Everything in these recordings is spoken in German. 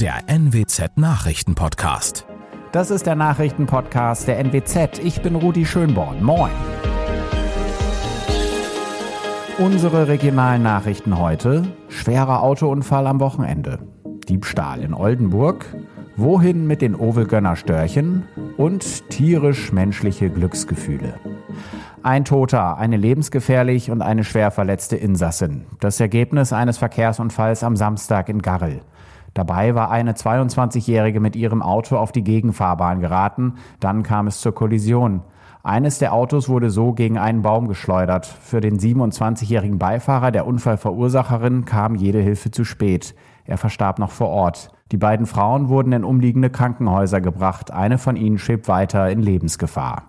der NWZ Nachrichtenpodcast. Das ist der Nachrichtenpodcast der NWZ. Ich bin Rudi Schönborn. Moin. Unsere regionalen Nachrichten heute. Schwerer Autounfall am Wochenende. Diebstahl in Oldenburg. Wohin mit den Ovelgönner-Störchen? Und tierisch-menschliche Glücksgefühle. Ein Toter, eine lebensgefährlich und eine schwer verletzte Insassin. Das Ergebnis eines Verkehrsunfalls am Samstag in Garrel. Dabei war eine 22-Jährige mit ihrem Auto auf die Gegenfahrbahn geraten. Dann kam es zur Kollision. Eines der Autos wurde so gegen einen Baum geschleudert. Für den 27-jährigen Beifahrer der Unfallverursacherin kam jede Hilfe zu spät. Er verstarb noch vor Ort. Die beiden Frauen wurden in umliegende Krankenhäuser gebracht. Eine von ihnen schwebt weiter in Lebensgefahr.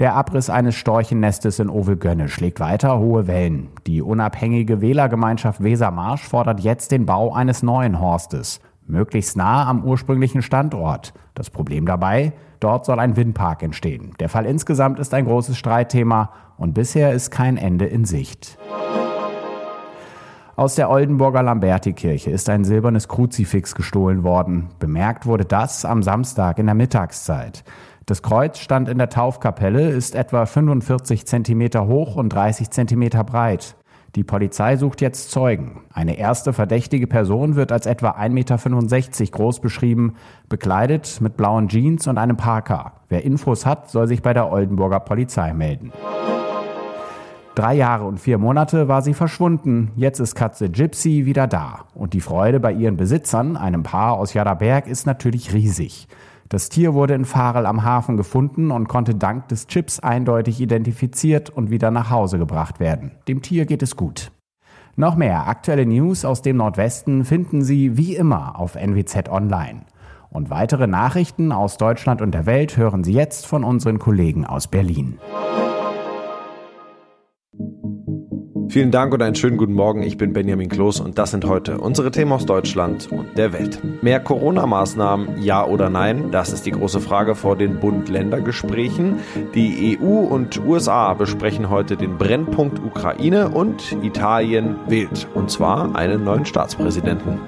Der Abriss eines Storchennestes in Ovelgönne schlägt weiter hohe Wellen. Die unabhängige Wählergemeinschaft Wesermarsch fordert jetzt den Bau eines neuen Horstes, möglichst nah am ursprünglichen Standort. Das Problem dabei, dort soll ein Windpark entstehen. Der Fall insgesamt ist ein großes Streitthema und bisher ist kein Ende in Sicht. Aus der Oldenburger Lamberti-Kirche ist ein silbernes Kruzifix gestohlen worden. Bemerkt wurde das am Samstag in der Mittagszeit. Das Kreuz stand in der Taufkapelle, ist etwa 45 Zentimeter hoch und 30 Zentimeter breit. Die Polizei sucht jetzt Zeugen. Eine erste verdächtige Person wird als etwa 1,65 Meter groß beschrieben, bekleidet mit blauen Jeans und einem Parker. Wer Infos hat, soll sich bei der Oldenburger Polizei melden. Drei Jahre und vier Monate war sie verschwunden. Jetzt ist Katze Gypsy wieder da. Und die Freude bei ihren Besitzern, einem Paar aus Jadaberg, ist natürlich riesig. Das Tier wurde in Farel am Hafen gefunden und konnte dank des Chips eindeutig identifiziert und wieder nach Hause gebracht werden. Dem Tier geht es gut. Noch mehr aktuelle News aus dem Nordwesten finden Sie wie immer auf NWZ Online. Und weitere Nachrichten aus Deutschland und der Welt hören Sie jetzt von unseren Kollegen aus Berlin. Vielen Dank und einen schönen guten Morgen. Ich bin Benjamin Kloß und das sind heute unsere Themen aus Deutschland und der Welt. Mehr Corona-Maßnahmen, ja oder nein? Das ist die große Frage vor den Bund-Länder-Gesprächen. Die EU und USA besprechen heute den Brennpunkt Ukraine und Italien wählt. Und zwar einen neuen Staatspräsidenten.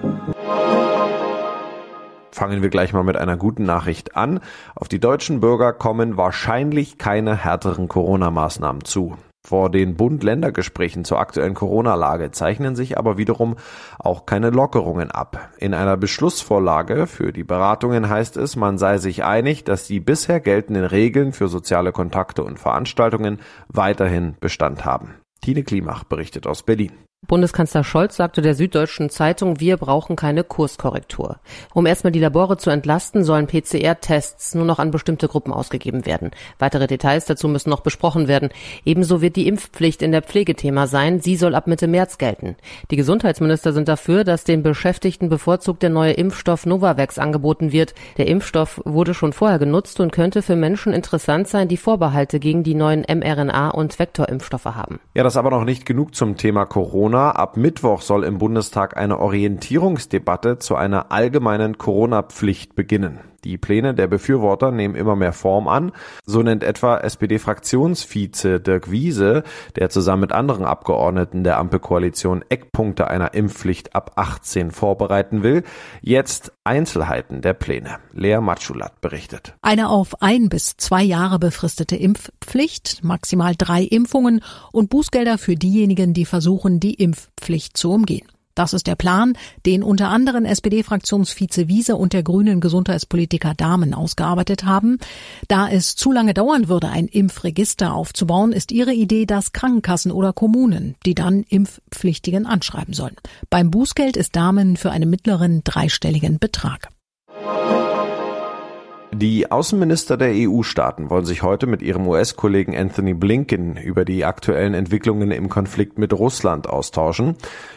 Fangen wir gleich mal mit einer guten Nachricht an. Auf die deutschen Bürger kommen wahrscheinlich keine härteren Corona-Maßnahmen zu. Vor den Bund-Länder-Gesprächen zur aktuellen Corona-Lage zeichnen sich aber wiederum auch keine Lockerungen ab. In einer Beschlussvorlage für die Beratungen heißt es, man sei sich einig, dass die bisher geltenden Regeln für soziale Kontakte und Veranstaltungen weiterhin Bestand haben. Tine Klimach berichtet aus Berlin. Bundeskanzler Scholz sagte der Süddeutschen Zeitung, wir brauchen keine Kurskorrektur. Um erstmal die Labore zu entlasten, sollen PCR-Tests nur noch an bestimmte Gruppen ausgegeben werden. Weitere Details dazu müssen noch besprochen werden. Ebenso wird die Impfpflicht in der Pflege Thema sein. Sie soll ab Mitte März gelten. Die Gesundheitsminister sind dafür, dass den Beschäftigten bevorzugt der neue Impfstoff Novavax angeboten wird. Der Impfstoff wurde schon vorher genutzt und könnte für Menschen interessant sein, die Vorbehalte gegen die neuen mRNA- und Vektorimpfstoffe haben. Ja, das aber noch nicht genug zum Thema Corona. Corona. Ab Mittwoch soll im Bundestag eine Orientierungsdebatte zu einer allgemeinen Corona-Pflicht beginnen. Die Pläne der Befürworter nehmen immer mehr Form an. So nennt etwa SPD-Fraktionsvize Dirk Wiese, der zusammen mit anderen Abgeordneten der Ampelkoalition Eckpunkte einer Impfpflicht ab 18 vorbereiten will, jetzt Einzelheiten der Pläne. Lea Matschulat berichtet. Eine auf ein bis zwei Jahre befristete Impfpflicht, maximal drei Impfungen und Bußgelder für diejenigen, die versuchen, die Impfpflicht zu umgehen. Das ist der Plan, den unter anderem SPD-Fraktionsvize Wiese und der grünen Gesundheitspolitiker Dahmen ausgearbeitet haben. Da es zu lange dauern würde, ein Impfregister aufzubauen, ist ihre Idee, dass Krankenkassen oder Kommunen, die dann Impfpflichtigen anschreiben sollen. Beim Bußgeld ist Dahmen für einen mittleren dreistelligen Betrag. Die Außenminister der EU-Staaten wollen sich heute mit ihrem US-Kollegen Anthony Blinken über die aktuellen Entwicklungen im Konflikt mit Russland austauschen.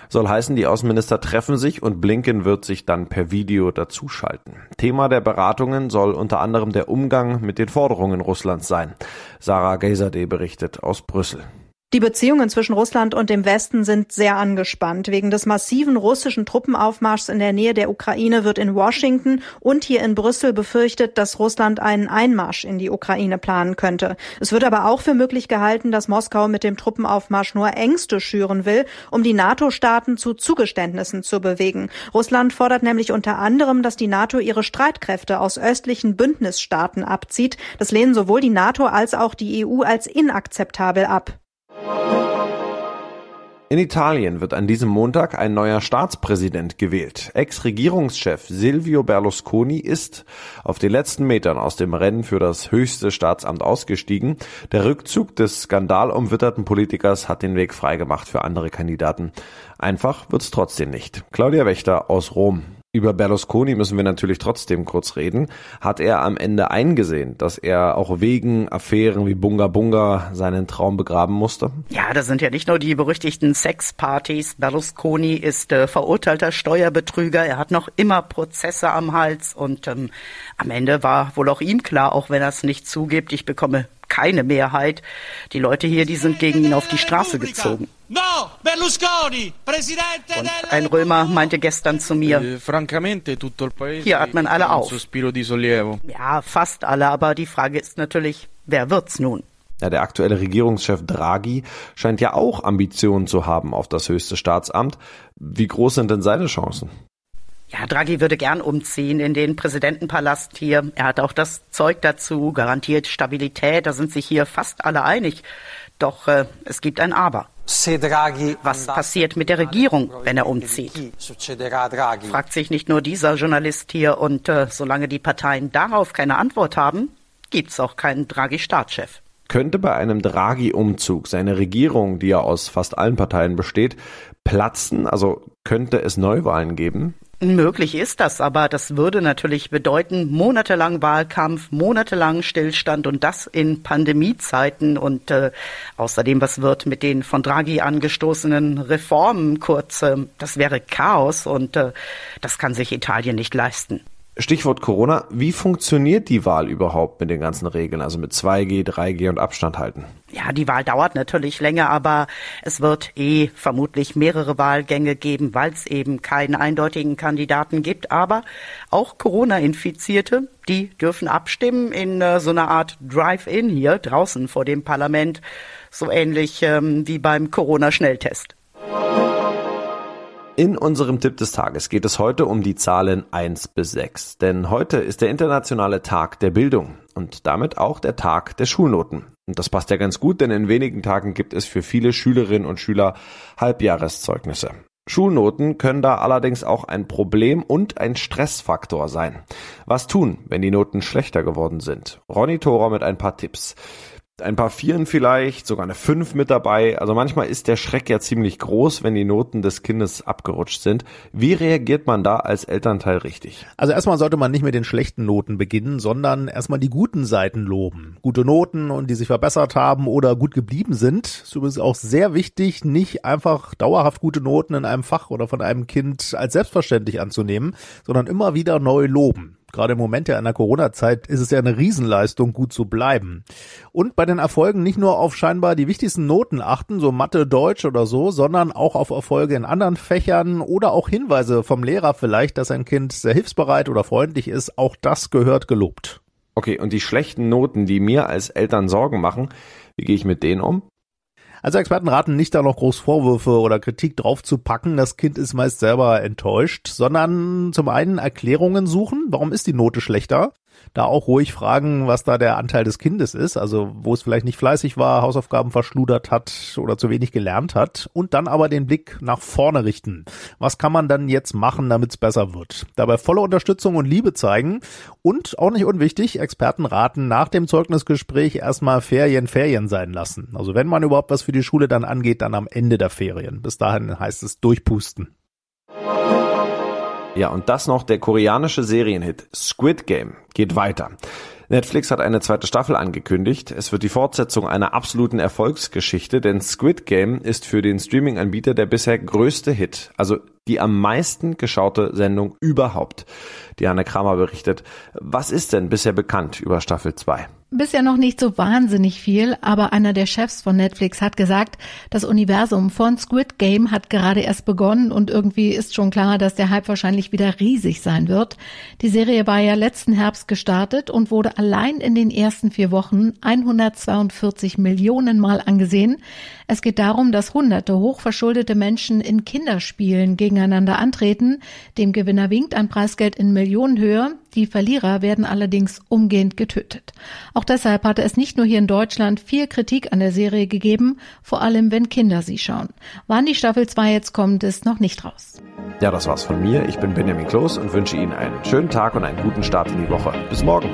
Soll heißen, die Außenminister treffen sich und Blinken wird sich dann per Video dazuschalten. Thema der Beratungen soll unter anderem der Umgang mit den Forderungen Russlands sein. Sarah Gaysadeh berichtet aus Brüssel. Die Beziehungen zwischen Russland und dem Westen sind sehr angespannt. Wegen des massiven russischen Truppenaufmarschs in der Nähe der Ukraine wird in Washington und hier in Brüssel befürchtet, dass Russland einen Einmarsch in die Ukraine planen könnte. Es wird aber auch für möglich gehalten, dass Moskau mit dem Truppenaufmarsch nur Ängste schüren will, um die NATO-Staaten zu Zugeständnissen zu bewegen. Russland fordert nämlich unter anderem, dass die NATO ihre Streitkräfte aus östlichen Bündnisstaaten abzieht. Das lehnen sowohl die NATO als auch die EU als inakzeptabel ab. In Italien wird an diesem Montag ein neuer Staatspräsident gewählt. Ex-Regierungschef Silvio Berlusconi ist auf den letzten Metern aus dem Rennen für das höchste Staatsamt ausgestiegen. Der Rückzug des skandalumwitterten Politikers hat den Weg freigemacht für andere Kandidaten. Einfach wird's trotzdem nicht. Claudia Wächter aus Rom. Über Berlusconi müssen wir natürlich trotzdem kurz reden. Hat er am Ende eingesehen, dass er auch wegen Affären wie Bunga Bunga seinen Traum begraben musste? Ja, das sind ja nicht nur die berüchtigten Sexpartys. Berlusconi ist äh, verurteilter Steuerbetrüger. Er hat noch immer Prozesse am Hals und ähm, am Ende war wohl auch ihm klar, auch wenn er es nicht zugibt, ich bekomme keine Mehrheit. Die Leute hier, die sind gegen ihn auf die Straße gezogen. Und ein Römer meinte gestern zu mir, eh, hier atmen alle auf. Ja, fast alle, aber die Frage ist natürlich, wer wird's nun? Ja, der aktuelle Regierungschef Draghi scheint ja auch Ambitionen zu haben auf das höchste Staatsamt. Wie groß sind denn seine Chancen? Ja, Draghi würde gern umziehen in den Präsidentenpalast hier. Er hat auch das Zeug dazu, garantiert Stabilität. Da sind sich hier fast alle einig. Doch äh, es gibt ein Aber. Was passiert mit der Regierung, wenn er umzieht? Fragt sich nicht nur dieser Journalist hier. Und äh, solange die Parteien darauf keine Antwort haben, gibt's auch keinen Draghi-Staatschef. Könnte bei einem Draghi-Umzug seine Regierung, die ja aus fast allen Parteien besteht, platzen? Also könnte es Neuwahlen geben? Möglich ist das, aber das würde natürlich bedeuten, monatelang Wahlkampf, monatelang Stillstand und das in Pandemiezeiten und äh, außerdem, was wird mit den von Draghi angestoßenen Reformen kurz, äh, das wäre Chaos und äh, das kann sich Italien nicht leisten. Stichwort Corona. Wie funktioniert die Wahl überhaupt mit den ganzen Regeln, also mit 2G, 3G und Abstand halten? Ja, die Wahl dauert natürlich länger, aber es wird eh vermutlich mehrere Wahlgänge geben, weil es eben keinen eindeutigen Kandidaten gibt. Aber auch Corona-Infizierte, die dürfen abstimmen in äh, so einer Art Drive-In hier draußen vor dem Parlament, so ähnlich ähm, wie beim Corona-Schnelltest. In unserem Tipp des Tages geht es heute um die Zahlen 1 bis 6. Denn heute ist der internationale Tag der Bildung und damit auch der Tag der Schulnoten. Und das passt ja ganz gut, denn in wenigen Tagen gibt es für viele Schülerinnen und Schüler Halbjahreszeugnisse. Schulnoten können da allerdings auch ein Problem und ein Stressfaktor sein. Was tun, wenn die Noten schlechter geworden sind? Ronny Thora mit ein paar Tipps ein paar Vieren vielleicht, sogar eine Fünf mit dabei. Also manchmal ist der Schreck ja ziemlich groß, wenn die Noten des Kindes abgerutscht sind. Wie reagiert man da als Elternteil richtig? Also erstmal sollte man nicht mit den schlechten Noten beginnen, sondern erstmal die guten Seiten loben. Gute Noten und die sich verbessert haben oder gut geblieben sind. Ist übrigens auch sehr wichtig, nicht einfach dauerhaft gute Noten in einem Fach oder von einem Kind als selbstverständlich anzunehmen, sondern immer wieder neu loben gerade im Moment ja in der Corona-Zeit ist es ja eine Riesenleistung, gut zu bleiben. Und bei den Erfolgen nicht nur auf scheinbar die wichtigsten Noten achten, so Mathe, Deutsch oder so, sondern auch auf Erfolge in anderen Fächern oder auch Hinweise vom Lehrer vielleicht, dass ein Kind sehr hilfsbereit oder freundlich ist. Auch das gehört gelobt. Okay, und die schlechten Noten, die mir als Eltern Sorgen machen, wie gehe ich mit denen um? Also Experten raten nicht da noch groß Vorwürfe oder Kritik drauf zu packen. Das Kind ist meist selber enttäuscht, sondern zum einen Erklärungen suchen. Warum ist die Note schlechter? Da auch ruhig fragen, was da der Anteil des Kindes ist, also wo es vielleicht nicht fleißig war, Hausaufgaben verschludert hat oder zu wenig gelernt hat und dann aber den Blick nach vorne richten. Was kann man dann jetzt machen, damit es besser wird? Dabei volle Unterstützung und Liebe zeigen und auch nicht unwichtig, Experten raten nach dem Zeugnisgespräch erstmal Ferien Ferien sein lassen. Also wenn man überhaupt was für die Schule dann angeht, dann am Ende der Ferien. Bis dahin heißt es durchpusten. Ja, und das noch der koreanische Serienhit Squid Game geht weiter. Netflix hat eine zweite Staffel angekündigt. Es wird die Fortsetzung einer absoluten Erfolgsgeschichte, denn Squid Game ist für den Streaming-Anbieter der bisher größte Hit. Also die am meisten geschaute Sendung überhaupt. Diana Kramer berichtet, was ist denn bisher bekannt über Staffel 2? Bisher noch nicht so wahnsinnig viel, aber einer der Chefs von Netflix hat gesagt, das Universum von Squid Game hat gerade erst begonnen und irgendwie ist schon klar, dass der Hype wahrscheinlich wieder riesig sein wird. Die Serie war ja letzten Herbst gestartet und wurde allein in den ersten vier Wochen 142 Millionen Mal angesehen. Es geht darum, dass hunderte hochverschuldete Menschen in Kinderspielen gegeneinander antreten. Dem Gewinner winkt ein Preisgeld in Millionenhöhe. Die Verlierer werden allerdings umgehend getötet. Auch deshalb hatte es nicht nur hier in Deutschland viel Kritik an der Serie gegeben, vor allem wenn Kinder sie schauen. Wann die Staffel 2 jetzt kommt, ist noch nicht raus. Ja, das war's von mir. Ich bin Benjamin Kloß und wünsche Ihnen einen schönen Tag und einen guten Start in die Woche. Bis morgen.